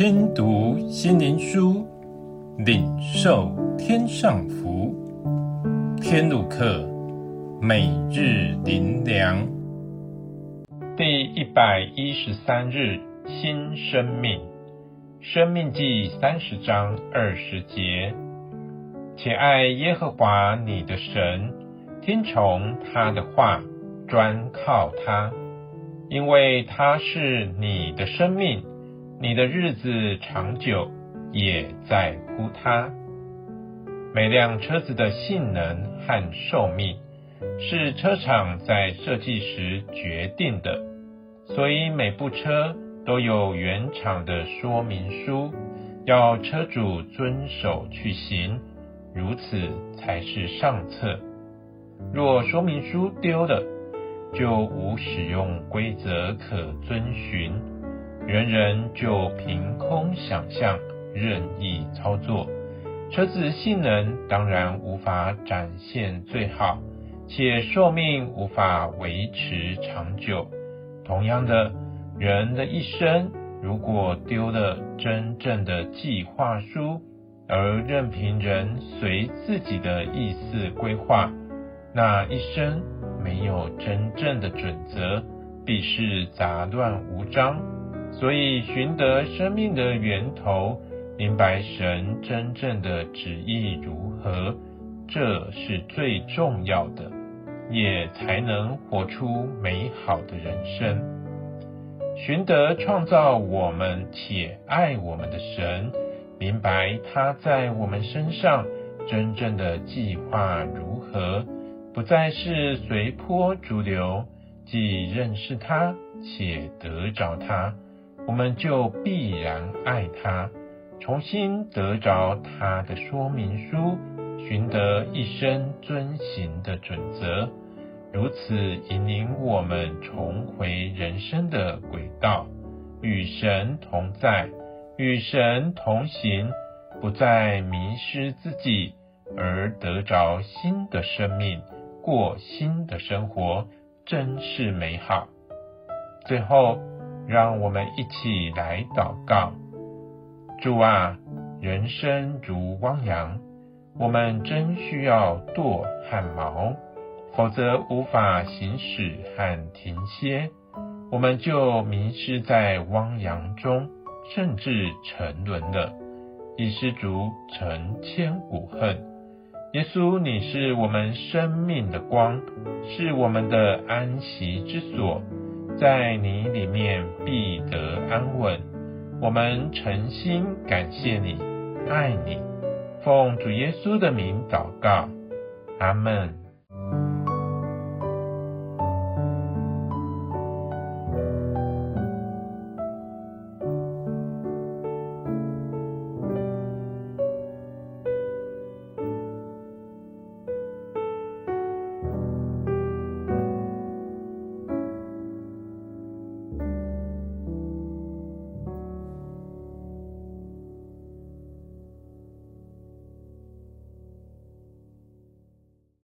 听读心灵书，领受天上福。天路客，每日灵粮，第一百一十三日，新生命。生命记三十章二十节，且爱耶和华你的神，听从他的话，专靠他，因为他是你的生命。你的日子长久，也在乎它。每辆车子的性能和寿命，是车厂在设计时决定的，所以每部车都有原厂的说明书，要车主遵守去行，如此才是上策。若说明书丢了，就无使用规则可遵循。人人就凭空想象，任意操作，车子性能当然无法展现最好，且寿命无法维持长久。同样的，人的一生如果丢了真正的计划书，而任凭人随自己的意思规划，那一生没有真正的准则，必是杂乱无章。所以，寻得生命的源头，明白神真正的旨意如何，这是最重要的，也才能活出美好的人生。寻得创造我们且爱我们的神，明白他在我们身上真正的计划如何，不再是随波逐流，既认识他且得着他。我们就必然爱他，重新得着他的说明书，寻得一生遵行的准则，如此引领我们重回人生的轨道，与神同在，与神同行，不再迷失自己，而得着新的生命，过新的生活，真是美好。最后。让我们一起来祷告。主啊，人生如汪洋，我们真需要舵和锚，否则无法行驶和停歇，我们就迷失在汪洋中，甚至沉沦了，以失足成千古恨。耶稣，你是我们生命的光，是我们的安息之所。在你里面必得安稳。我们诚心感谢你，爱你，奉主耶稣的名祷告，阿门。